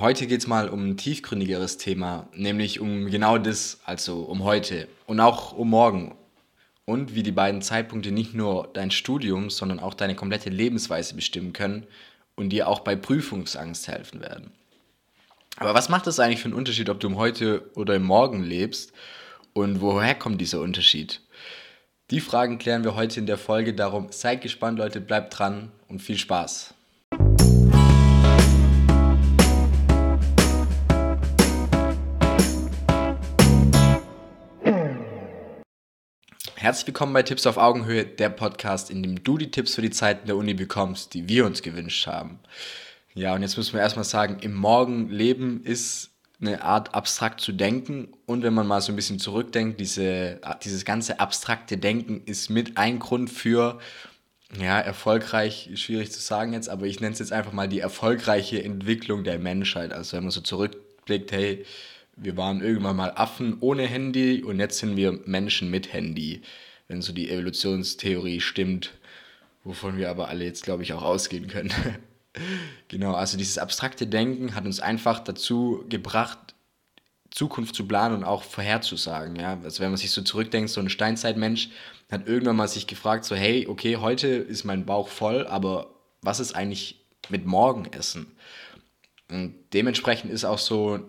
Heute geht es mal um ein tiefgründigeres Thema, nämlich um genau das, also um heute und auch um morgen. Und wie die beiden Zeitpunkte nicht nur dein Studium, sondern auch deine komplette Lebensweise bestimmen können und dir auch bei Prüfungsangst helfen werden. Aber was macht es eigentlich für einen Unterschied, ob du im Heute oder im Morgen lebst? Und woher kommt dieser Unterschied? Die Fragen klären wir heute in der Folge. Darum seid gespannt, Leute, bleibt dran und viel Spaß. Herzlich willkommen bei Tipps auf Augenhöhe, der Podcast, in dem du die Tipps für die Zeiten der Uni bekommst, die wir uns gewünscht haben. Ja, und jetzt müssen wir erstmal sagen, im Morgen leben ist eine Art abstrakt zu denken und wenn man mal so ein bisschen zurückdenkt, diese, dieses ganze abstrakte Denken ist mit ein Grund für, ja, erfolgreich, schwierig zu sagen jetzt, aber ich nenne es jetzt einfach mal die erfolgreiche Entwicklung der Menschheit. Also wenn man so zurückblickt, hey, wir waren irgendwann mal Affen ohne Handy und jetzt sind wir Menschen mit Handy, wenn so die Evolutionstheorie stimmt, wovon wir aber alle jetzt, glaube ich, auch ausgehen können. genau, also dieses abstrakte Denken hat uns einfach dazu gebracht, Zukunft zu planen und auch vorherzusagen. Ja? Also wenn man sich so zurückdenkt, so ein Steinzeitmensch hat irgendwann mal sich gefragt, so hey, okay, heute ist mein Bauch voll, aber was ist eigentlich mit morgen essen? Und dementsprechend ist auch so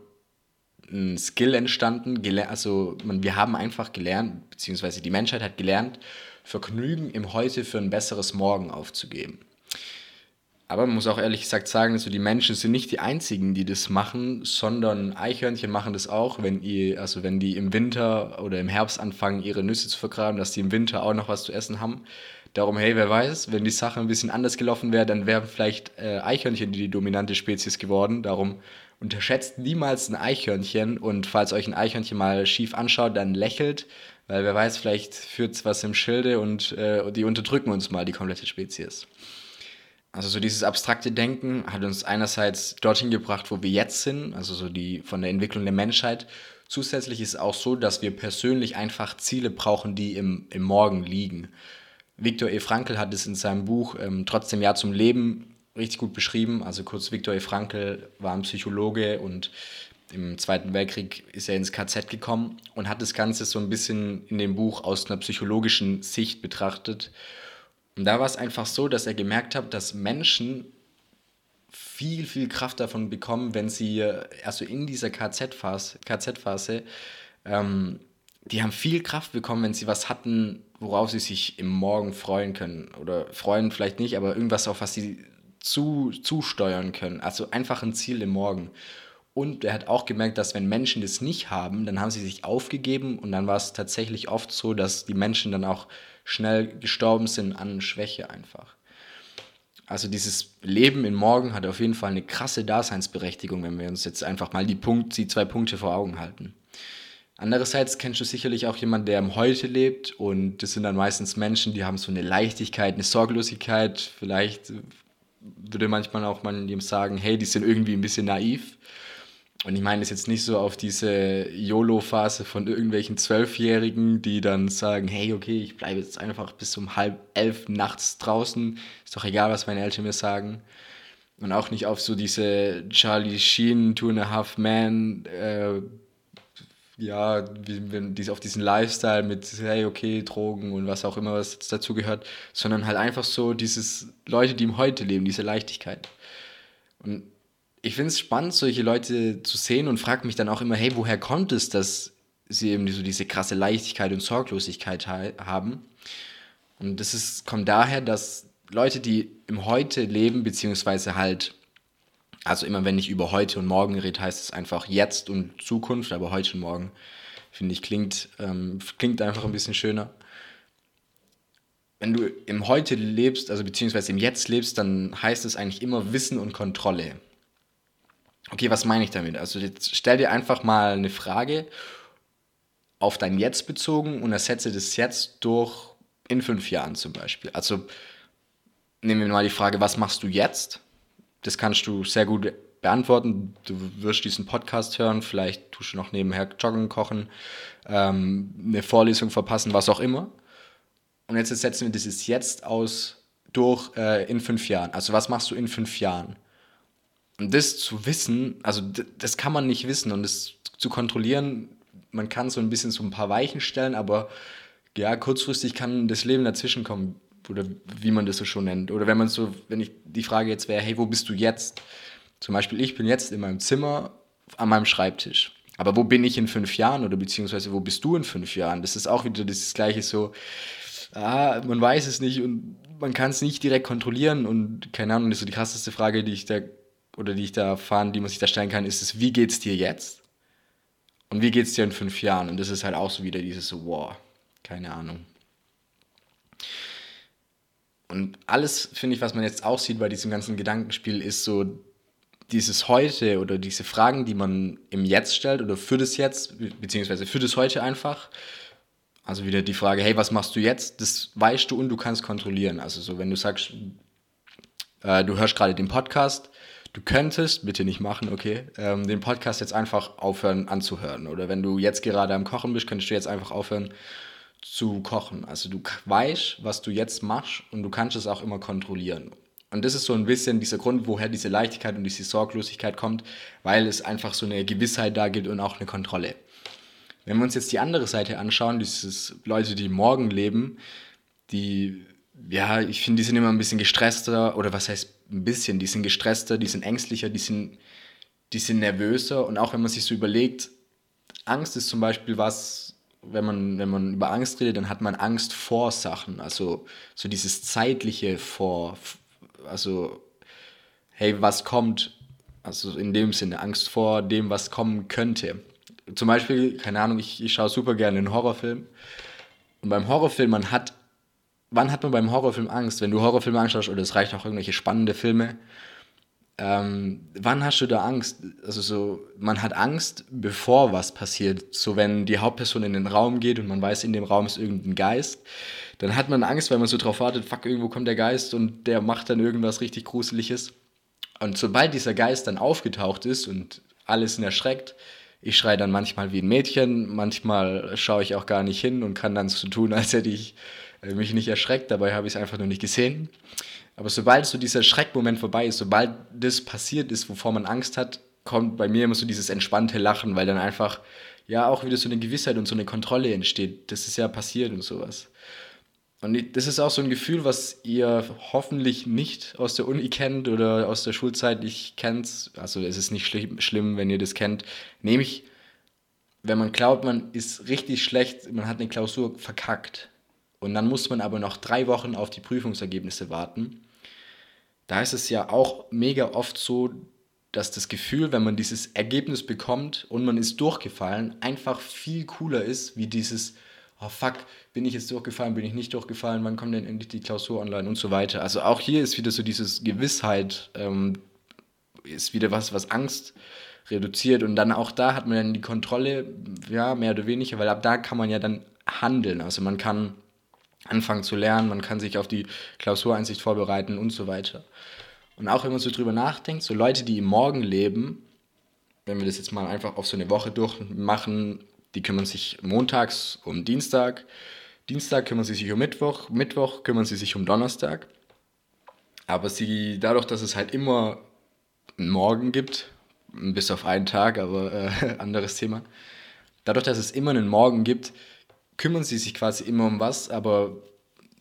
ein Skill entstanden. Also man, wir haben einfach gelernt, beziehungsweise die Menschheit hat gelernt, Vergnügen im Heute für ein besseres Morgen aufzugeben. Aber man muss auch ehrlich gesagt sagen, also die Menschen sind nicht die einzigen, die das machen, sondern Eichhörnchen machen das auch, wenn ihr, also wenn die im Winter oder im Herbst anfangen, ihre Nüsse zu vergraben, dass die im Winter auch noch was zu essen haben. Darum, hey, wer weiß, wenn die Sache ein bisschen anders gelaufen wäre, dann wären vielleicht äh, Eichhörnchen die, dominante Spezies geworden. Darum unterschätzt niemals ein Eichhörnchen und falls euch ein Eichhörnchen mal schief anschaut, dann lächelt, weil wer weiß, vielleicht führt es was im Schilde und äh, die unterdrücken uns mal, die komplette Spezies. Also so dieses abstrakte Denken hat uns einerseits dorthin gebracht, wo wir jetzt sind, also so die von der Entwicklung der Menschheit. Zusätzlich ist es auch so, dass wir persönlich einfach Ziele brauchen, die im, im Morgen liegen. Viktor E. Frankl hat es in seinem Buch ähm, Trotzdem Ja zum Leben richtig gut beschrieben. Also kurz, Viktor E. Frankl war ein Psychologe und im Zweiten Weltkrieg ist er ins KZ gekommen und hat das Ganze so ein bisschen in dem Buch aus einer psychologischen Sicht betrachtet. Und da war es einfach so, dass er gemerkt hat, dass Menschen viel, viel Kraft davon bekommen, wenn sie, also in dieser KZ-Phase, KZ-Phase ähm, die haben viel Kraft bekommen, wenn sie was hatten, worauf sie sich im Morgen freuen können. Oder freuen vielleicht nicht, aber irgendwas, auf was sie zu, zusteuern können. Also einfach ein Ziel im Morgen. Und er hat auch gemerkt, dass wenn Menschen das nicht haben, dann haben sie sich aufgegeben und dann war es tatsächlich oft so, dass die Menschen dann auch schnell gestorben sind an Schwäche einfach. Also dieses Leben in Morgen hat auf jeden Fall eine krasse Daseinsberechtigung, wenn wir uns jetzt einfach mal die, Punkt, die zwei Punkte vor Augen halten. Andererseits kennst du sicherlich auch jemanden, der im Heute lebt und das sind dann meistens Menschen, die haben so eine Leichtigkeit, eine Sorglosigkeit, vielleicht würde manchmal auch man ihm sagen, hey, die sind irgendwie ein bisschen naiv. Und ich meine das jetzt nicht so auf diese YOLO-Phase von irgendwelchen Zwölfjährigen, die dann sagen, hey, okay, ich bleibe jetzt einfach bis um halb elf nachts draußen, ist doch egal, was meine Eltern mir sagen. Und auch nicht auf so diese Charlie Sheen, Two and a Half Man, äh, ja, wie, auf diesen Lifestyle mit, hey, okay, Drogen und was auch immer, was dazu gehört, sondern halt einfach so dieses Leute, die im Heute leben, diese Leichtigkeit. Und ich finde es spannend, solche Leute zu sehen und frage mich dann auch immer, hey, woher kommt es, dass sie eben so diese krasse Leichtigkeit und Sorglosigkeit haben? Und das ist, kommt daher, dass Leute, die im Heute leben, beziehungsweise halt also immer wenn ich über heute und morgen rede, heißt es einfach jetzt und Zukunft, aber heute und morgen, finde ich, klingt, ähm, klingt einfach ein bisschen schöner. Wenn du im Heute lebst, also beziehungsweise im Jetzt lebst, dann heißt es eigentlich immer Wissen und Kontrolle. Okay, was meine ich damit? Also jetzt stell dir einfach mal eine Frage auf dein Jetzt bezogen und ersetze das Jetzt durch in fünf Jahren zum Beispiel. Also nehmen wir mal die Frage, was machst du jetzt? Das kannst du sehr gut beantworten. Du wirst diesen Podcast hören, vielleicht tust du noch nebenher joggen, kochen, ähm, eine Vorlesung verpassen, was auch immer. Und jetzt setzen wir dieses jetzt aus durch äh, in fünf Jahren. Also was machst du in fünf Jahren? Und das zu wissen, also das kann man nicht wissen und das zu kontrollieren, man kann so ein bisschen so ein paar Weichen stellen, aber ja, kurzfristig kann das Leben dazwischen kommen oder wie man das so schon nennt. Oder wenn man so, wenn ich die Frage jetzt wäre, hey, wo bist du jetzt? Zum Beispiel, ich bin jetzt in meinem Zimmer an meinem Schreibtisch. Aber wo bin ich in fünf Jahren oder beziehungsweise wo bist du in fünf Jahren? Das ist auch wieder das gleiche so, ah, man weiß es nicht und man kann es nicht direkt kontrollieren und keine Ahnung, das ist so die krasseste Frage, die ich da oder die ich da erfahren, die man sich da stellen kann, ist es, wie geht's dir jetzt? Und wie geht's dir in fünf Jahren? Und das ist halt auch so wieder dieses so, wow, keine Ahnung. Und alles, finde ich, was man jetzt auch sieht bei diesem ganzen Gedankenspiel, ist so dieses Heute oder diese Fragen, die man im Jetzt stellt oder für das Jetzt, beziehungsweise für das Heute einfach. Also wieder die Frage, hey, was machst du jetzt? Das weißt du und du kannst kontrollieren. Also so, wenn du sagst, äh, du hörst gerade den Podcast, du könntest, bitte nicht machen, okay, ähm, den Podcast jetzt einfach aufhören anzuhören. Oder wenn du jetzt gerade am Kochen bist, könntest du jetzt einfach aufhören zu kochen. Also du weißt, was du jetzt machst und du kannst es auch immer kontrollieren. Und das ist so ein bisschen dieser Grund, woher diese Leichtigkeit und diese Sorglosigkeit kommt, weil es einfach so eine Gewissheit da gibt und auch eine Kontrolle. Wenn wir uns jetzt die andere Seite anschauen, dieses Leute, die morgen leben, die, ja, ich finde, die sind immer ein bisschen gestresster, oder was heißt ein bisschen, die sind gestresster, die sind ängstlicher, die sind, die sind nervöser. Und auch wenn man sich so überlegt, Angst ist zum Beispiel was, wenn man, wenn man über Angst redet, dann hat man Angst vor Sachen. Also so dieses zeitliche vor, also hey, was kommt, also in dem Sinne, Angst vor dem, was kommen könnte. Zum Beispiel, keine Ahnung, ich, ich schaue super gerne einen Horrorfilm. Und beim Horrorfilm, man hat, wann hat man beim Horrorfilm Angst? Wenn du Horrorfilme anschaust, oder es reicht auch irgendwelche spannende Filme, ähm, wann hast du da Angst? Also so, man hat Angst, bevor was passiert. So wenn die Hauptperson in den Raum geht und man weiß, in dem Raum ist irgendein Geist, dann hat man Angst, weil man so drauf wartet, fuck, irgendwo kommt der Geist und der macht dann irgendwas richtig Gruseliges. Und sobald dieser Geist dann aufgetaucht ist und alles sind erschreckt, ich schreie dann manchmal wie ein Mädchen, manchmal schaue ich auch gar nicht hin und kann dann so tun, als hätte ich äh, mich nicht erschreckt, dabei habe ich es einfach nur nicht gesehen. Aber sobald so dieser Schreckmoment vorbei ist, sobald das passiert ist, wovor man Angst hat, kommt bei mir immer so dieses entspannte Lachen, weil dann einfach ja auch wieder so eine Gewissheit und so eine Kontrolle entsteht. Das ist ja passiert und sowas. Und das ist auch so ein Gefühl, was ihr hoffentlich nicht aus der Uni kennt oder aus der Schulzeit. Ich kenne es, also es ist nicht schlimm, schlimm, wenn ihr das kennt. Nämlich, wenn man glaubt, man ist richtig schlecht, man hat eine Klausur verkackt. Und dann muss man aber noch drei Wochen auf die Prüfungsergebnisse warten da ist es ja auch mega oft so, dass das Gefühl, wenn man dieses Ergebnis bekommt und man ist durchgefallen, einfach viel cooler ist, wie dieses, oh fuck, bin ich jetzt durchgefallen, bin ich nicht durchgefallen, wann kommt denn endlich die Klausur online und so weiter. Also auch hier ist wieder so dieses Gewissheit, ähm, ist wieder was, was Angst reduziert und dann auch da hat man dann die Kontrolle, ja, mehr oder weniger, weil ab da kann man ja dann handeln. Also man kann anfangen zu lernen, man kann sich auf die Klausureinsicht vorbereiten und so weiter. Und auch wenn man so drüber nachdenkt, so Leute, die im Morgen leben, wenn wir das jetzt mal einfach auf so eine Woche durchmachen, die kümmern sich montags um Dienstag, Dienstag kümmern sie sich um Mittwoch, Mittwoch kümmern sie sich um Donnerstag. Aber sie, dadurch, dass es halt immer einen Morgen gibt, bis auf einen Tag, aber äh, anderes Thema, dadurch, dass es immer einen Morgen gibt, kümmern sie sich quasi immer um was, aber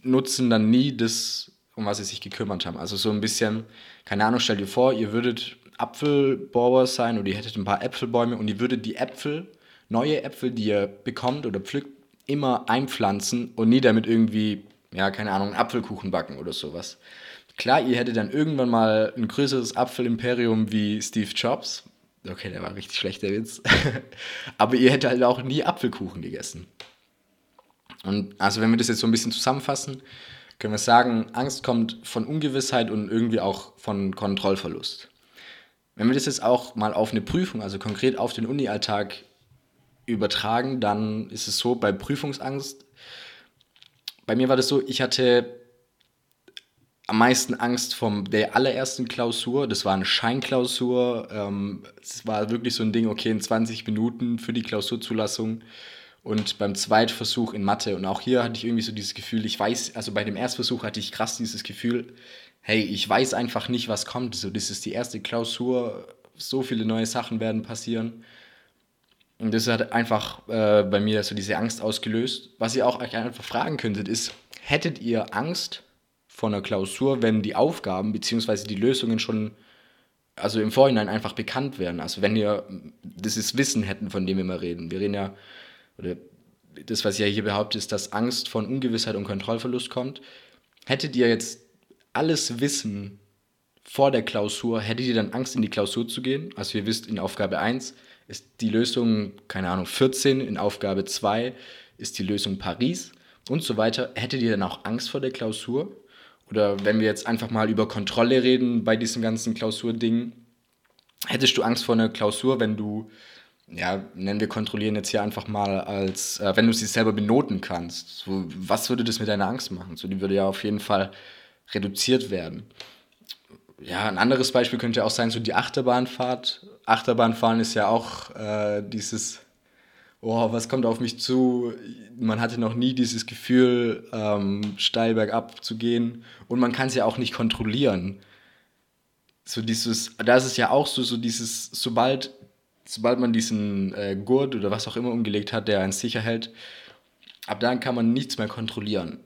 nutzen dann nie das, um was sie sich gekümmert haben. Also so ein bisschen, keine Ahnung, stell dir vor, ihr würdet Apfelbauer sein oder ihr hättet ein paar Äpfelbäume und ihr würdet die Äpfel, neue Äpfel, die ihr bekommt oder pflückt, immer einpflanzen und nie damit irgendwie, ja, keine Ahnung, einen Apfelkuchen backen oder sowas. Klar, ihr hättet dann irgendwann mal ein größeres Apfelimperium wie Steve Jobs. Okay, der war richtig schlecht, der Witz. Aber ihr hättet halt auch nie Apfelkuchen gegessen. Und also wenn wir das jetzt so ein bisschen zusammenfassen, können wir sagen, Angst kommt von Ungewissheit und irgendwie auch von Kontrollverlust. Wenn wir das jetzt auch mal auf eine Prüfung, also konkret auf den Uni-Alltag übertragen, dann ist es so, bei Prüfungsangst, bei mir war das so, ich hatte am meisten Angst vom der allerersten Klausur. Das war eine Scheinklausur. Ähm, es war wirklich so ein Ding, okay, in 20 Minuten für die Klausurzulassung und beim Zweitversuch in Mathe. Und auch hier hatte ich irgendwie so dieses Gefühl, ich weiß, also bei dem Erstversuch hatte ich krass dieses Gefühl, hey, ich weiß einfach nicht, was kommt. So, das ist die erste Klausur, so viele neue Sachen werden passieren. Und das hat einfach äh, bei mir so diese Angst ausgelöst. Was ihr auch einfach fragen könntet, ist, hättet ihr Angst vor einer Klausur, wenn die Aufgaben bzw. die Lösungen schon also im Vorhinein einfach bekannt wären? Also wenn ihr dieses Wissen hätten, von dem wir immer reden. Wir reden ja, oder das, was ich ja hier behaupte, ist, dass Angst von Ungewissheit und Kontrollverlust kommt. Hättet ihr jetzt alles Wissen vor der Klausur, hättet ihr dann Angst, in die Klausur zu gehen? Also ihr wisst, in Aufgabe 1 ist die Lösung, keine Ahnung, 14, in Aufgabe 2 ist die Lösung Paris und so weiter. Hättet ihr dann auch Angst vor der Klausur? Oder wenn wir jetzt einfach mal über Kontrolle reden bei diesem ganzen Klausurding, hättest du Angst vor einer Klausur, wenn du ja, nennen wir kontrollieren jetzt hier einfach mal als, äh, wenn du sie selber benoten kannst. So, was würde das mit deiner Angst machen? So, die würde ja auf jeden Fall reduziert werden. Ja, ein anderes Beispiel könnte auch sein, so die Achterbahnfahrt. Achterbahnfahren ist ja auch äh, dieses, oh, was kommt auf mich zu? Man hatte noch nie dieses Gefühl, ähm, steil bergab zu gehen und man kann es ja auch nicht kontrollieren. So dieses, da ist es ja auch so, so dieses, sobald sobald man diesen äh, Gurt oder was auch immer umgelegt hat, der einen sicher hält, ab dann kann man nichts mehr kontrollieren.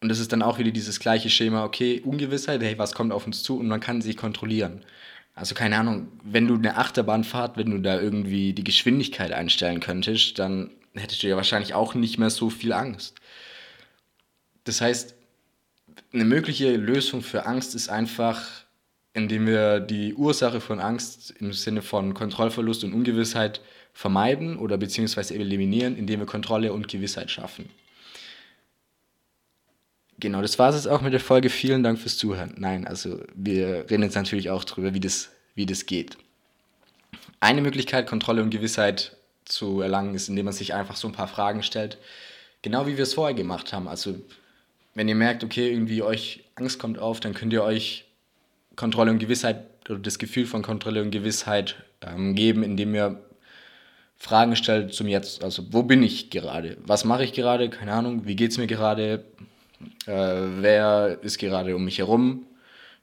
Und das ist dann auch wieder dieses gleiche Schema, okay, Ungewissheit, hey, was kommt auf uns zu und man kann sich kontrollieren. Also keine Ahnung, wenn du eine Achterbahn fahrt, wenn du da irgendwie die Geschwindigkeit einstellen könntest, dann hättest du ja wahrscheinlich auch nicht mehr so viel Angst. Das heißt, eine mögliche Lösung für Angst ist einfach indem wir die Ursache von Angst im Sinne von Kontrollverlust und Ungewissheit vermeiden oder beziehungsweise eliminieren, indem wir Kontrolle und Gewissheit schaffen. Genau, das war es auch mit der Folge. Vielen Dank fürs Zuhören. Nein, also wir reden jetzt natürlich auch darüber, wie das, wie das geht. Eine Möglichkeit, Kontrolle und Gewissheit zu erlangen, ist, indem man sich einfach so ein paar Fragen stellt. Genau wie wir es vorher gemacht haben. Also, wenn ihr merkt, okay, irgendwie euch Angst kommt auf, dann könnt ihr euch Kontrolle und Gewissheit oder das Gefühl von Kontrolle und Gewissheit ähm, geben, indem ihr Fragen stellt zum Jetzt. Also, wo bin ich gerade? Was mache ich gerade? Keine Ahnung. Wie geht es mir gerade? Äh, wer ist gerade um mich herum?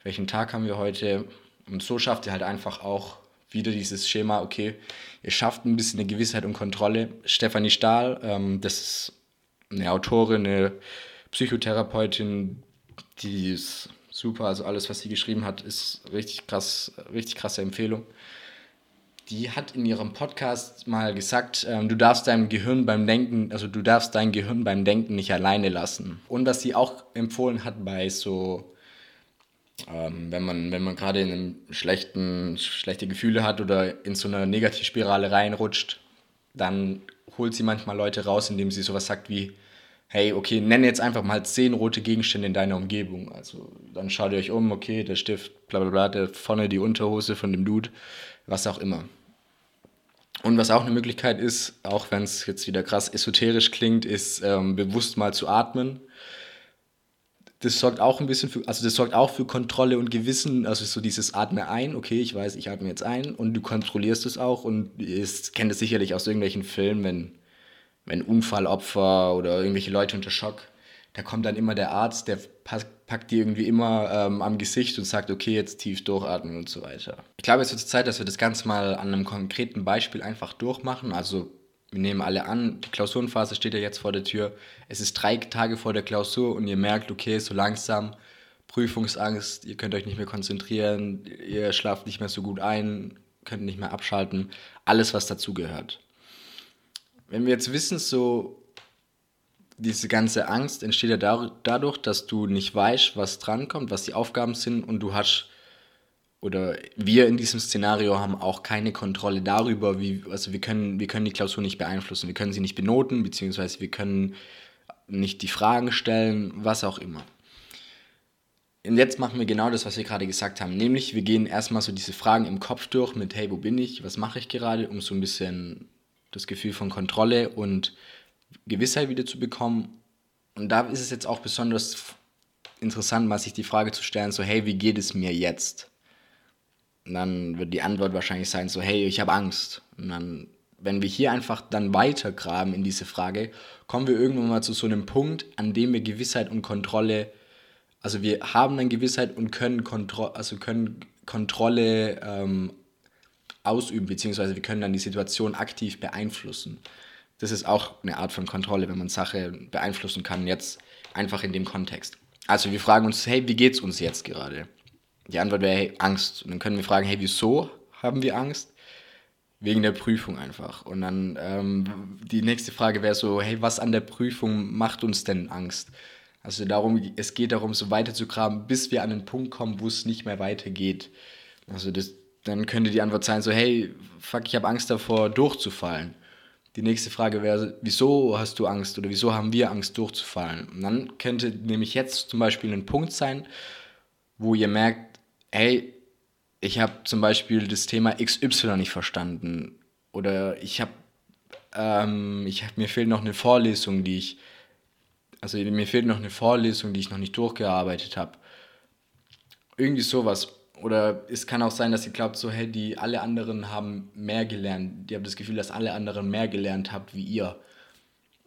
Welchen Tag haben wir heute? Und so schafft ihr halt einfach auch wieder dieses Schema, okay, ihr schafft ein bisschen eine Gewissheit und Kontrolle. Stefanie Stahl, ähm, das ist eine Autorin, eine Psychotherapeutin, die ist super. Also alles, was sie geschrieben hat, ist richtig krass, richtig krasse Empfehlung. Die hat in ihrem Podcast mal gesagt, ähm, du darfst deinem Gehirn beim Denken, also du darfst dein Gehirn beim Denken nicht alleine lassen. Und was sie auch empfohlen hat bei so, ähm, wenn man, wenn man gerade in einem schlechten, schlechte Gefühle hat oder in so einer Negativspirale reinrutscht, dann holt sie manchmal Leute raus, indem sie sowas sagt wie, hey, okay, nenne jetzt einfach mal zehn rote Gegenstände in deiner Umgebung. Also dann schaut ihr euch um, okay, der Stift, bla bla bla, der vorne die Unterhose von dem Dude, was auch immer. Und was auch eine Möglichkeit ist, auch wenn es jetzt wieder krass esoterisch klingt, ist ähm, bewusst mal zu atmen. Das sorgt auch ein bisschen für, also das sorgt auch für Kontrolle und Gewissen, also so dieses Atme ein, okay, ich weiß, ich atme jetzt ein und du kontrollierst es auch und ihr kennt es sicherlich aus irgendwelchen Filmen, wenn wenn Unfallopfer oder irgendwelche Leute unter Schock, da kommt dann immer der Arzt, der packt die irgendwie immer ähm, am Gesicht und sagt, okay, jetzt tief durchatmen und so weiter. Ich glaube, es wird Zeit, dass wir das Ganze mal an einem konkreten Beispiel einfach durchmachen. Also wir nehmen alle an, die Klausurenphase steht ja jetzt vor der Tür. Es ist drei Tage vor der Klausur und ihr merkt, okay, so langsam Prüfungsangst, ihr könnt euch nicht mehr konzentrieren, ihr schlaft nicht mehr so gut ein, könnt nicht mehr abschalten. Alles, was dazugehört wenn wir jetzt wissen, so diese ganze Angst entsteht ja dadurch, dass du nicht weißt, was drankommt, was die Aufgaben sind und du hast oder wir in diesem Szenario haben auch keine Kontrolle darüber, wie, also wir können, wir können die Klausur nicht beeinflussen, wir können sie nicht benoten, beziehungsweise wir können nicht die Fragen stellen, was auch immer. Und jetzt machen wir genau das, was wir gerade gesagt haben, nämlich wir gehen erstmal so diese Fragen im Kopf durch mit, hey, wo bin ich, was mache ich gerade, um so ein bisschen das Gefühl von Kontrolle und Gewissheit wieder zu bekommen. Und da ist es jetzt auch besonders interessant, mal sich die Frage zu stellen, so hey, wie geht es mir jetzt? Und dann wird die Antwort wahrscheinlich sein, so hey, ich habe Angst. Und dann, wenn wir hier einfach dann weitergraben in diese Frage, kommen wir irgendwann mal zu so einem Punkt, an dem wir Gewissheit und Kontrolle Also wir haben eine Gewissheit und können, Kontro also können Kontrolle ähm, ausüben, beziehungsweise wir können dann die Situation aktiv beeinflussen. Das ist auch eine Art von Kontrolle, wenn man Sache beeinflussen kann, jetzt einfach in dem Kontext. Also wir fragen uns, hey, wie geht's uns jetzt gerade? Die Antwort wäre, hey, Angst. Und dann können wir fragen, hey, wieso haben wir Angst? Wegen der Prüfung einfach. Und dann ähm, die nächste Frage wäre so, hey, was an der Prüfung macht uns denn Angst? Also darum, es geht darum, so weiter zu graben, bis wir an den Punkt kommen, wo es nicht mehr weitergeht. Also das, dann könnte die Antwort sein, so, hey, fuck, ich habe Angst davor, durchzufallen. Die nächste Frage wäre, wieso hast du Angst oder wieso haben wir Angst, durchzufallen? Und dann könnte nämlich jetzt zum Beispiel ein Punkt sein, wo ihr merkt, hey, ich habe zum Beispiel das Thema XY nicht verstanden oder ich habe, ähm, ich hab, mir fehlt noch eine Vorlesung, die ich, also mir fehlt noch eine Vorlesung, die ich noch nicht durchgearbeitet habe. Irgendwie sowas. Oder es kann auch sein, dass ihr glaubt, so, hey, die alle anderen haben mehr gelernt. Ihr habt das Gefühl, dass alle anderen mehr gelernt habt wie ihr.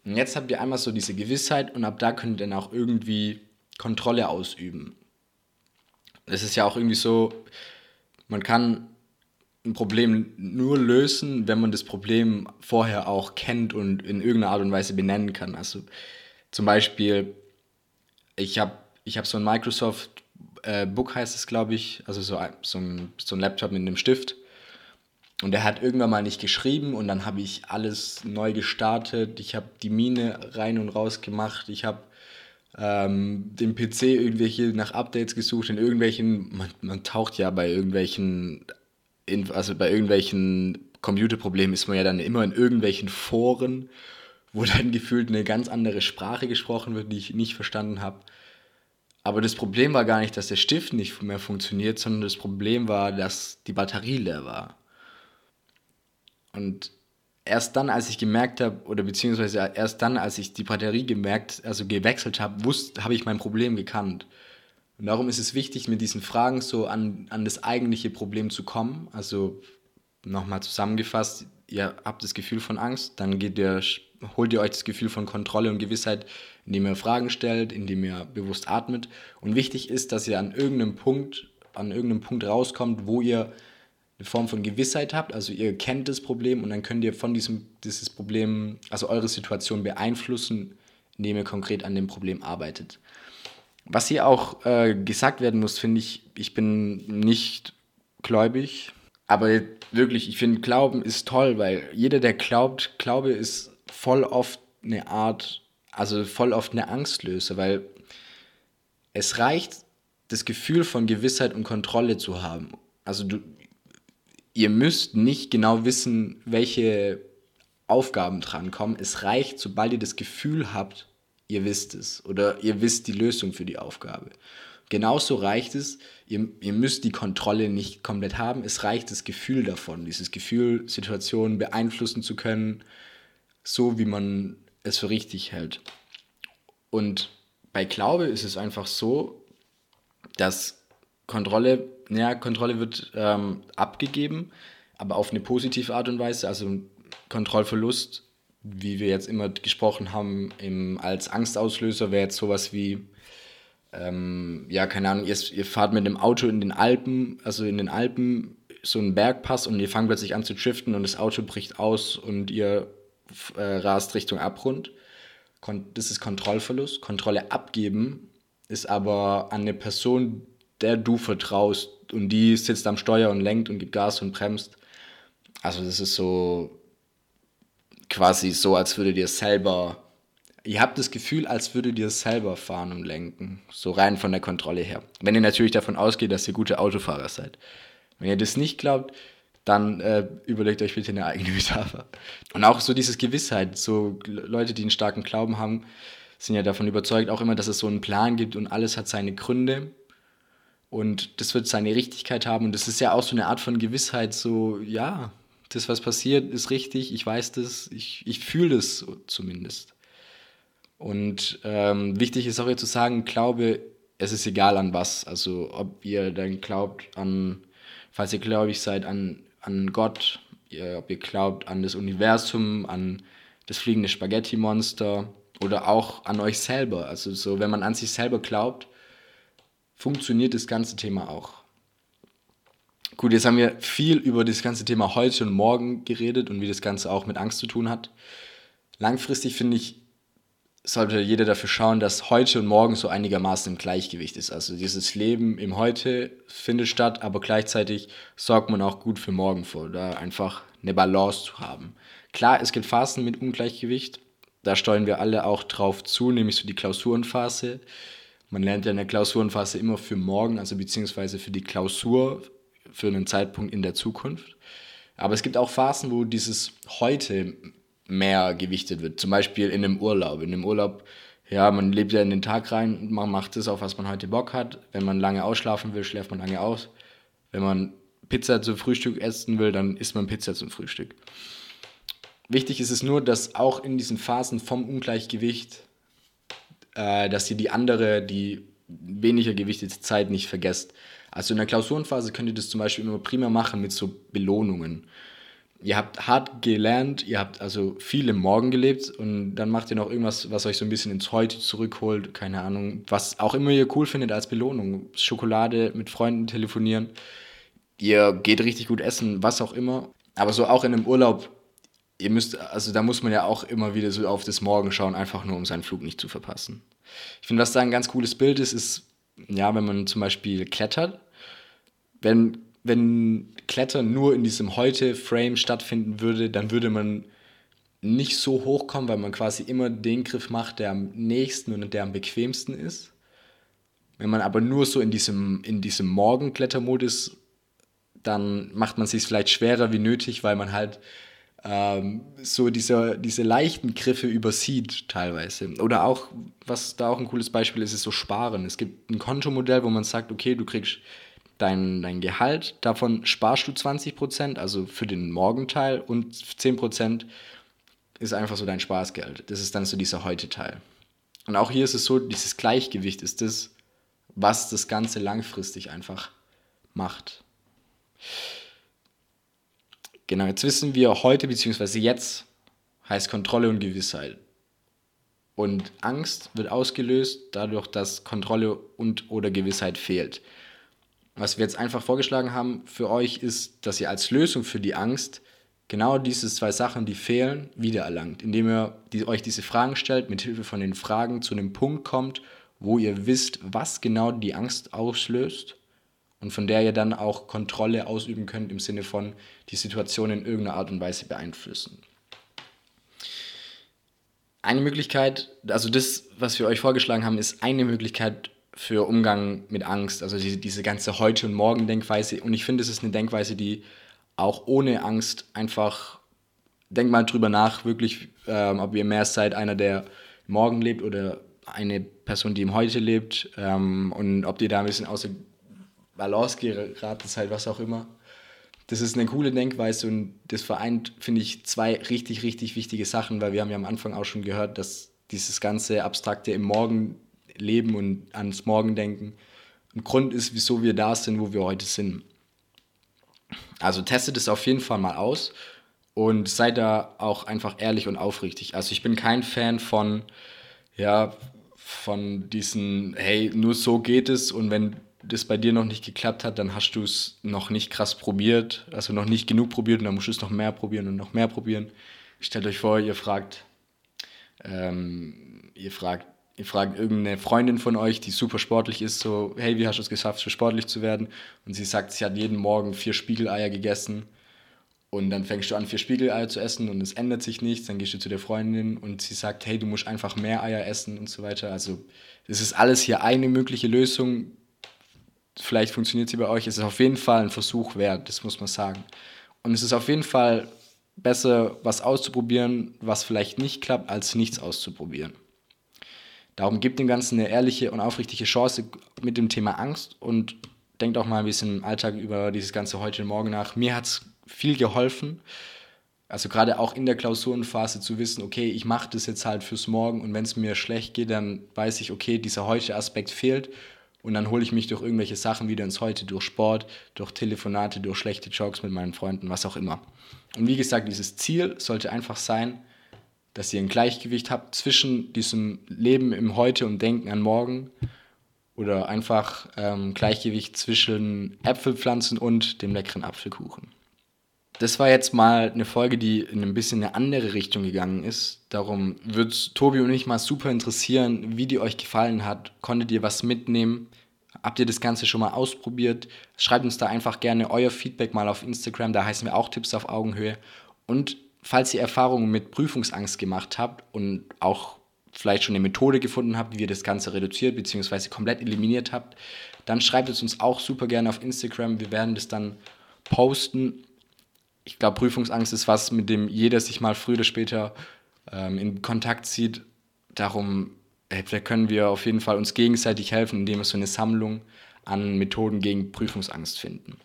Und jetzt habt ihr einmal so diese Gewissheit und ab da könnt ihr dann auch irgendwie Kontrolle ausüben. Es ist ja auch irgendwie so, man kann ein Problem nur lösen, wenn man das Problem vorher auch kennt und in irgendeiner Art und Weise benennen kann. Also zum Beispiel, ich habe ich hab so ein Microsoft äh, Book, heißt es, glaube ich, also so, so, ein, so ein Laptop mit einem Stift. Und der hat irgendwann mal nicht geschrieben und dann habe ich alles neu gestartet. Ich habe die Mine rein und raus gemacht. Ich habe ähm, dem PC irgendwelche nach Updates gesucht, in irgendwelchen, man, man taucht ja bei irgendwelchen, in, also bei irgendwelchen Computerproblemen ist man ja dann immer in irgendwelchen Foren, wo dann gefühlt eine ganz andere Sprache gesprochen wird, die ich nicht verstanden habe. Aber das Problem war gar nicht, dass der Stift nicht mehr funktioniert, sondern das Problem war, dass die Batterie leer war. Und erst dann, als ich gemerkt habe, oder beziehungsweise erst dann, als ich die Batterie gemerkt, also gewechselt habe, wusste, habe ich mein Problem gekannt. Und darum ist es wichtig, mit diesen Fragen so an, an das eigentliche Problem zu kommen. Also nochmal zusammengefasst, ihr habt das Gefühl von Angst, dann geht ihr, holt ihr euch das Gefühl von Kontrolle und Gewissheit, indem ihr Fragen stellt, indem ihr bewusst atmet. Und wichtig ist, dass ihr an irgendeinem Punkt, an irgendeinem Punkt rauskommt, wo ihr eine Form von Gewissheit habt, also ihr kennt das Problem und dann könnt ihr von diesem dieses Problem, also eure Situation beeinflussen, indem ihr konkret an dem Problem arbeitet. Was hier auch äh, gesagt werden muss, finde ich, ich bin nicht gläubig, aber wirklich, ich finde, Glauben ist toll, weil jeder, der glaubt, Glaube ist voll oft eine Art, also voll oft eine Angstlöse, weil es reicht, das Gefühl von Gewissheit und Kontrolle zu haben. Also du, ihr müsst nicht genau wissen, welche Aufgaben drankommen. Es reicht, sobald ihr das Gefühl habt, ihr wisst es oder ihr wisst die Lösung für die Aufgabe. Genauso reicht es, ihr, ihr müsst die Kontrolle nicht komplett haben, es reicht das Gefühl davon, dieses Gefühl, Situationen beeinflussen zu können, so wie man es für richtig hält. Und bei Glaube ist es einfach so, dass Kontrolle ja, Kontrolle wird ähm, abgegeben, aber auf eine positive Art und Weise. Also Kontrollverlust, wie wir jetzt immer gesprochen haben, im, als Angstauslöser wäre jetzt sowas wie, ähm, ja, keine Ahnung, ihr, ihr fahrt mit dem Auto in den Alpen, also in den Alpen, so einen Bergpass und ihr fangt plötzlich an zu driften und das Auto bricht aus und ihr äh, rast Richtung Abgrund. Kon das ist Kontrollverlust. Kontrolle abgeben ist aber an eine Person, der du vertraust und die sitzt am Steuer und lenkt und gibt Gas und bremst. Also das ist so quasi so, als würde dir selber, ihr habt das Gefühl, als würde dir selber fahren und lenken, so rein von der Kontrolle her. Wenn ihr natürlich davon ausgeht, dass ihr gute Autofahrer seid. Wenn ihr das nicht glaubt, dann äh, überlegt euch bitte eine eigene Metapher. Und auch so dieses Gewissheit, so Leute, die einen starken Glauben haben, sind ja davon überzeugt auch immer, dass es so einen Plan gibt und alles hat seine Gründe und das wird seine Richtigkeit haben. Und das ist ja auch so eine Art von Gewissheit, so, ja, das, was passiert, ist richtig, ich weiß das, ich, ich fühle das zumindest. Und ähm, wichtig ist auch hier zu sagen, Glaube, es ist egal an was. Also ob ihr dann glaubt an, falls ihr gläubig seid, an, an Gott, ihr, ob ihr glaubt an das Universum, an das fliegende Spaghetti-Monster oder auch an euch selber. Also so, wenn man an sich selber glaubt, funktioniert das ganze Thema auch. Gut, jetzt haben wir viel über das ganze Thema heute und morgen geredet und wie das Ganze auch mit Angst zu tun hat. Langfristig finde ich, sollte jeder dafür schauen, dass heute und morgen so einigermaßen im Gleichgewicht ist. Also dieses Leben im Heute findet statt, aber gleichzeitig sorgt man auch gut für morgen vor, da einfach eine Balance zu haben. Klar, es gibt Phasen mit Ungleichgewicht, da steuern wir alle auch drauf zu, nämlich so die Klausurenphase. Man lernt ja in der Klausurenphase immer für morgen, also beziehungsweise für die Klausur, für einen Zeitpunkt in der Zukunft. Aber es gibt auch Phasen, wo dieses Heute mehr gewichtet wird. Zum Beispiel in einem Urlaub. In einem Urlaub, ja, man lebt ja in den Tag rein und man macht das, auf was man heute Bock hat. Wenn man lange ausschlafen will, schläft man lange aus. Wenn man Pizza zum Frühstück essen will, dann isst man Pizza zum Frühstück. Wichtig ist es nur, dass auch in diesen Phasen vom Ungleichgewicht, äh, dass ihr die andere, die weniger gewichtete Zeit nicht vergesst. Also in der Klausurenphase könnt ihr das zum Beispiel immer prima machen mit so Belohnungen. Ihr habt hart gelernt, ihr habt also viel im Morgen gelebt und dann macht ihr noch irgendwas, was euch so ein bisschen ins Heute zurückholt, keine Ahnung, was auch immer ihr cool findet als Belohnung. Schokolade mit Freunden telefonieren, ihr geht richtig gut essen, was auch immer. Aber so auch in einem Urlaub, ihr müsst, also da muss man ja auch immer wieder so auf das Morgen schauen, einfach nur um seinen Flug nicht zu verpassen. Ich finde, was da ein ganz cooles Bild ist, ist, ja, wenn man zum Beispiel klettert, wenn, wenn Klettern nur in diesem Heute-Frame stattfinden würde, dann würde man nicht so hochkommen, weil man quasi immer den Griff macht, der am nächsten und der am bequemsten ist. Wenn man aber nur so in diesem, in diesem Morgenklettermodus, dann macht man sich vielleicht schwerer wie nötig, weil man halt ähm, so diese, diese leichten Griffe übersieht teilweise. Oder auch, was da auch ein cooles Beispiel ist, ist so Sparen. Es gibt ein Kontomodell, wo man sagt, okay, du kriegst dein, dein Gehalt, davon sparst du 20%, also für den Morgenteil und 10% ist einfach so dein Spaßgeld. Das ist dann so dieser Heute-Teil. Und auch hier ist es so, dieses Gleichgewicht ist das, was das Ganze langfristig einfach macht. Genau, jetzt wissen wir heute bzw. jetzt heißt Kontrolle und Gewissheit. Und Angst wird ausgelöst dadurch, dass Kontrolle und oder Gewissheit fehlt. Was wir jetzt einfach vorgeschlagen haben für euch ist, dass ihr als Lösung für die Angst genau diese zwei Sachen, die fehlen, wiedererlangt, indem ihr die, euch diese Fragen stellt, mit Hilfe von den Fragen zu einem Punkt kommt, wo ihr wisst, was genau die Angst auslöst und von der ihr dann auch Kontrolle ausüben könnt im Sinne von die Situation in irgendeiner Art und Weise beeinflussen. Eine Möglichkeit, also das, was wir euch vorgeschlagen haben, ist eine Möglichkeit für Umgang mit Angst, also diese, diese ganze Heute- und Morgen-Denkweise. Und ich finde, es ist eine Denkweise, die auch ohne Angst einfach, denkt mal drüber nach, wirklich, ähm, ob ihr mehr seid, einer, der morgen lebt oder eine Person, die im Heute lebt ähm, und ob ihr da ein bisschen außer Balance geraten seid, was auch immer. Das ist eine coole Denkweise und das vereint, finde ich, zwei richtig, richtig wichtige Sachen, weil wir haben ja am Anfang auch schon gehört, dass dieses ganze Abstrakte im Morgen leben und ans Morgen denken ein Grund ist, wieso wir da sind, wo wir heute sind. Also testet es auf jeden Fall mal aus und seid da auch einfach ehrlich und aufrichtig. Also ich bin kein Fan von, ja, von diesen, hey, nur so geht es und wenn das bei dir noch nicht geklappt hat, dann hast du es noch nicht krass probiert, also noch nicht genug probiert und dann musst du es noch mehr probieren und noch mehr probieren. Stellt euch vor, ihr fragt, ähm, ihr fragt, ihr fragt irgendeine Freundin von euch, die super sportlich ist, so, hey, wie hast du es geschafft, so sportlich zu werden? Und sie sagt, sie hat jeden Morgen vier Spiegeleier gegessen. Und dann fängst du an, vier Spiegeleier zu essen und es ändert sich nichts. Dann gehst du zu der Freundin und sie sagt, hey, du musst einfach mehr Eier essen und so weiter. Also, das ist alles hier eine mögliche Lösung vielleicht funktioniert sie bei euch. Es ist auf jeden Fall ein Versuch wert, das muss man sagen. Und es ist auf jeden Fall besser, was auszuprobieren, was vielleicht nicht klappt, als nichts auszuprobieren. Darum gibt dem Ganzen eine ehrliche und aufrichtige Chance mit dem Thema Angst und denkt auch mal ein bisschen im Alltag über dieses ganze heute und morgen nach. Mir hat es viel geholfen, also gerade auch in der Klausurenphase zu wissen, okay, ich mache das jetzt halt fürs Morgen und wenn es mir schlecht geht, dann weiß ich, okay, dieser heute Aspekt fehlt und dann hole ich mich durch irgendwelche Sachen wieder ins Heute, durch Sport, durch Telefonate, durch schlechte Jokes mit meinen Freunden, was auch immer. Und wie gesagt, dieses Ziel sollte einfach sein, dass ihr ein Gleichgewicht habt zwischen diesem Leben im Heute und Denken an morgen oder einfach ähm, Gleichgewicht zwischen Äpfelpflanzen und dem leckeren Apfelkuchen. Das war jetzt mal eine Folge, die in ein bisschen eine andere Richtung gegangen ist. Darum es Tobi und mich mal super interessieren, wie die euch gefallen hat. Konntet ihr was mitnehmen? Habt ihr das Ganze schon mal ausprobiert? Schreibt uns da einfach gerne euer Feedback mal auf Instagram. Da heißen wir auch Tipps auf Augenhöhe. Und falls ihr Erfahrungen mit Prüfungsangst gemacht habt und auch vielleicht schon eine Methode gefunden habt, wie ihr das Ganze reduziert bzw. komplett eliminiert habt, dann schreibt es uns auch super gerne auf Instagram. Wir werden das dann posten. Ich glaube, Prüfungsangst ist was, mit dem jeder sich mal früher oder später ähm, in Kontakt zieht. Darum äh, da können wir auf jeden Fall uns gegenseitig helfen, indem wir so eine Sammlung an Methoden gegen Prüfungsangst finden.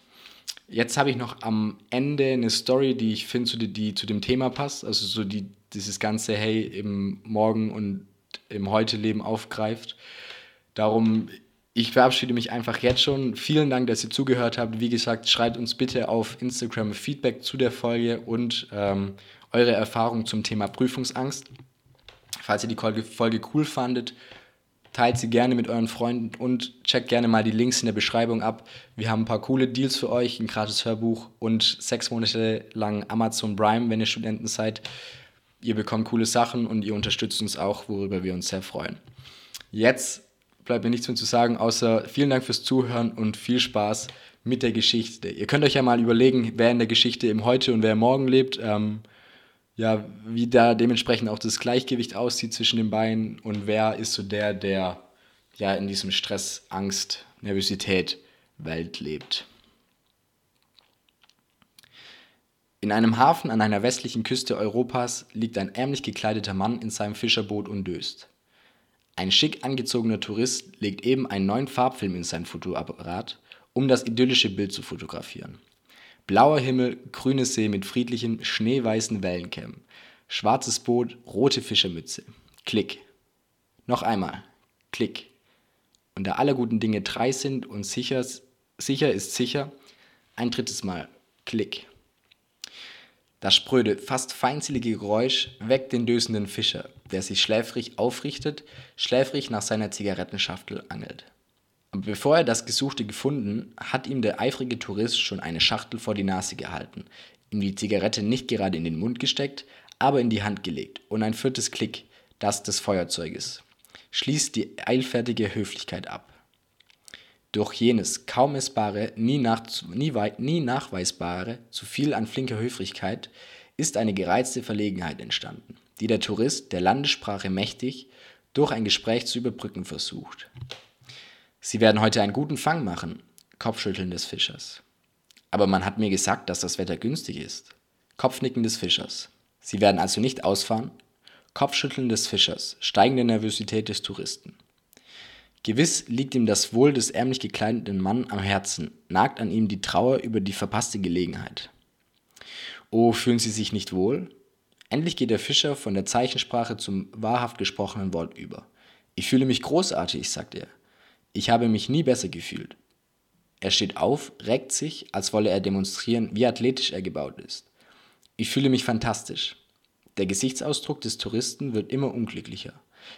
Jetzt habe ich noch am Ende eine Story, die ich finde, die, die zu dem Thema passt. Also so die, dieses ganze Hey im Morgen und im Heute-Leben aufgreift. Darum, ich verabschiede mich einfach jetzt schon. Vielen Dank, dass ihr zugehört habt. Wie gesagt, schreibt uns bitte auf Instagram Feedback zu der Folge und ähm, eure Erfahrungen zum Thema Prüfungsangst. Falls ihr die Folge cool fandet, teilt sie gerne mit euren Freunden und checkt gerne mal die Links in der Beschreibung ab. Wir haben ein paar coole Deals für euch, ein gratis Hörbuch und sechs Monate lang Amazon Prime, wenn ihr Studenten seid. Ihr bekommt coole Sachen und ihr unterstützt uns auch, worüber wir uns sehr freuen. Jetzt bleibt mir nichts mehr zu sagen, außer vielen Dank fürs Zuhören und viel Spaß mit der Geschichte. Ihr könnt euch ja mal überlegen, wer in der Geschichte im Heute und wer morgen lebt. Ähm, ja, wie da dementsprechend auch das Gleichgewicht aussieht zwischen den beiden und wer ist so der, der ja in diesem Stress, Angst, Nervosität Welt lebt. In einem Hafen an einer westlichen Küste Europas liegt ein ärmlich gekleideter Mann in seinem Fischerboot und döst. Ein schick angezogener Tourist legt eben einen neuen Farbfilm in sein Fotoapparat, um das idyllische Bild zu fotografieren. Blauer Himmel, grünes See mit friedlichen, schneeweißen Wellenkämmen. Schwarzes Boot, rote Fischermütze. Klick. Noch einmal. Klick. Und da alle guten Dinge drei sind und sicher, sicher ist sicher, ein drittes Mal. Klick. Das spröde, fast feindselige Geräusch weckt den dösenden Fischer, der sich schläfrig aufrichtet, schläfrig nach seiner Zigarettenschachtel angelt. Bevor er das Gesuchte gefunden, hat ihm der eifrige Tourist schon eine Schachtel vor die Nase gehalten, ihm die Zigarette nicht gerade in den Mund gesteckt, aber in die Hand gelegt und ein viertes Klick, das des Feuerzeuges, schließt die eilfertige Höflichkeit ab. Durch jenes kaum messbare, nie, nach, nie, nie nachweisbare zu viel an flinker Höflichkeit ist eine gereizte Verlegenheit entstanden, die der Tourist, der Landessprache mächtig, durch ein Gespräch zu überbrücken versucht. Sie werden heute einen guten Fang machen. Kopfschütteln des Fischers. Aber man hat mir gesagt, dass das Wetter günstig ist. Kopfnicken des Fischers. Sie werden also nicht ausfahren? Kopfschütteln des Fischers. Steigende Nervosität des Touristen. Gewiss liegt ihm das Wohl des ärmlich gekleideten Mann am Herzen, nagt an ihm die Trauer über die verpasste Gelegenheit. Oh, fühlen Sie sich nicht wohl? Endlich geht der Fischer von der Zeichensprache zum wahrhaft gesprochenen Wort über. Ich fühle mich großartig, sagt er. Ich habe mich nie besser gefühlt. Er steht auf, reckt sich, als wolle er demonstrieren, wie athletisch er gebaut ist. Ich fühle mich fantastisch. Der Gesichtsausdruck des Touristen wird immer unglücklicher.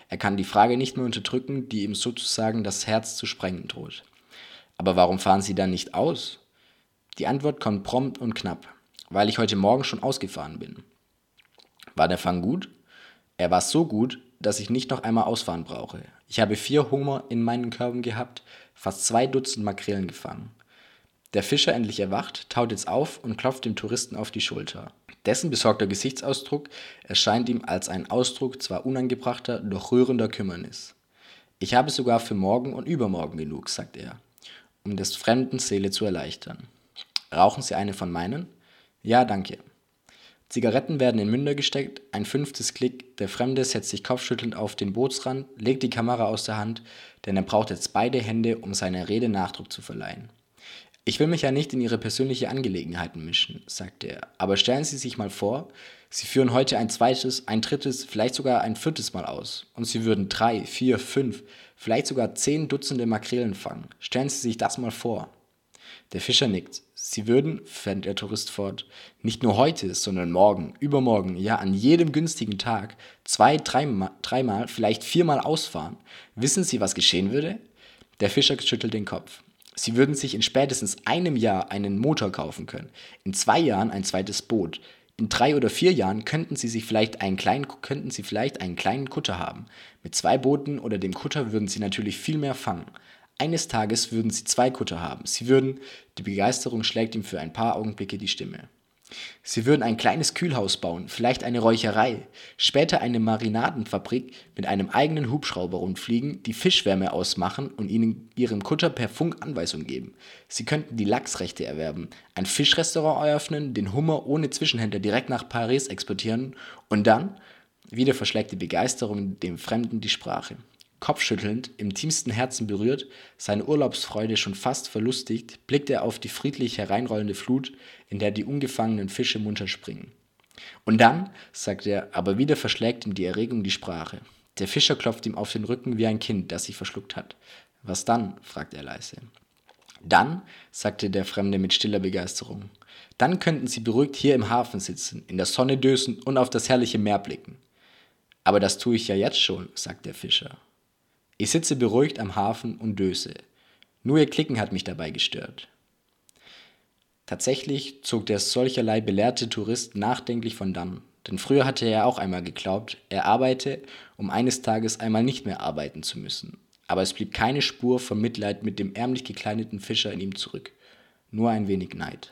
Er kann die Frage nicht mehr unterdrücken, die ihm sozusagen das Herz zu sprengen droht. Aber warum fahren Sie dann nicht aus? Die Antwort kommt prompt und knapp, weil ich heute Morgen schon ausgefahren bin. War der Fang gut? Er war so gut, dass ich nicht noch einmal ausfahren brauche. Ich habe vier Hummer in meinen Körben gehabt, fast zwei Dutzend Makrelen gefangen. Der Fischer endlich erwacht, taut jetzt auf und klopft dem Touristen auf die Schulter. Dessen besorgter Gesichtsausdruck erscheint ihm als ein Ausdruck zwar unangebrachter, doch rührender Kümmernis. Ich habe sogar für morgen und übermorgen genug, sagt er, um des Fremden Seele zu erleichtern. Rauchen Sie eine von meinen? Ja, danke. Zigaretten werden in Münder gesteckt, ein fünftes Klick, der Fremde setzt sich kopfschüttelnd auf den Bootsrand, legt die Kamera aus der Hand, denn er braucht jetzt beide Hände, um seiner Rede Nachdruck zu verleihen. Ich will mich ja nicht in Ihre persönliche Angelegenheiten mischen, sagt er, aber stellen Sie sich mal vor, Sie führen heute ein zweites, ein drittes, vielleicht sogar ein viertes Mal aus und Sie würden drei, vier, fünf, vielleicht sogar zehn Dutzende Makrelen fangen. Stellen Sie sich das mal vor. Der Fischer nickt. Sie würden, fährt der Tourist fort, nicht nur heute, sondern morgen, übermorgen, ja an jedem günstigen Tag zwei, dreimal, dreimal, vielleicht viermal ausfahren. Wissen Sie, was geschehen würde? Der Fischer schüttelt den Kopf. Sie würden sich in spätestens einem Jahr einen Motor kaufen können, in zwei Jahren ein zweites Boot, in drei oder vier Jahren könnten sie sich vielleicht einen kleinen, könnten sie vielleicht einen kleinen Kutter haben. Mit zwei Booten oder dem Kutter würden sie natürlich viel mehr fangen. Eines Tages würden sie zwei Kutter haben. Sie würden, die Begeisterung schlägt ihm für ein paar Augenblicke die Stimme. Sie würden ein kleines Kühlhaus bauen, vielleicht eine Räucherei, später eine Marinadenfabrik mit einem eigenen Hubschrauber rundfliegen, die Fischwärme ausmachen und ihnen ihrem Kutter per Funk Anweisungen geben. Sie könnten die Lachsrechte erwerben, ein Fischrestaurant eröffnen, den Hummer ohne Zwischenhändler direkt nach Paris exportieren und dann, wieder verschlägt die Begeisterung dem Fremden die Sprache. Kopfschüttelnd, im tiefsten Herzen berührt, seine Urlaubsfreude schon fast verlustigt, blickt er auf die friedlich hereinrollende Flut, in der die ungefangenen Fische munter springen. Und dann, sagt er, aber wieder verschlägt ihm die Erregung die Sprache. Der Fischer klopft ihm auf den Rücken wie ein Kind, das sich verschluckt hat. Was dann? fragt er leise. Dann, sagte der Fremde mit stiller Begeisterung, dann könnten sie beruhigt hier im Hafen sitzen, in der Sonne dösen und auf das herrliche Meer blicken. Aber das tue ich ja jetzt schon, sagt der Fischer. Ich sitze beruhigt am Hafen und döse. Nur ihr Klicken hat mich dabei gestört. Tatsächlich zog der solcherlei belehrte Tourist nachdenklich von dann, denn früher hatte er auch einmal geglaubt, er arbeite, um eines Tages einmal nicht mehr arbeiten zu müssen. Aber es blieb keine Spur von Mitleid mit dem ärmlich gekleideten Fischer in ihm zurück, nur ein wenig Neid.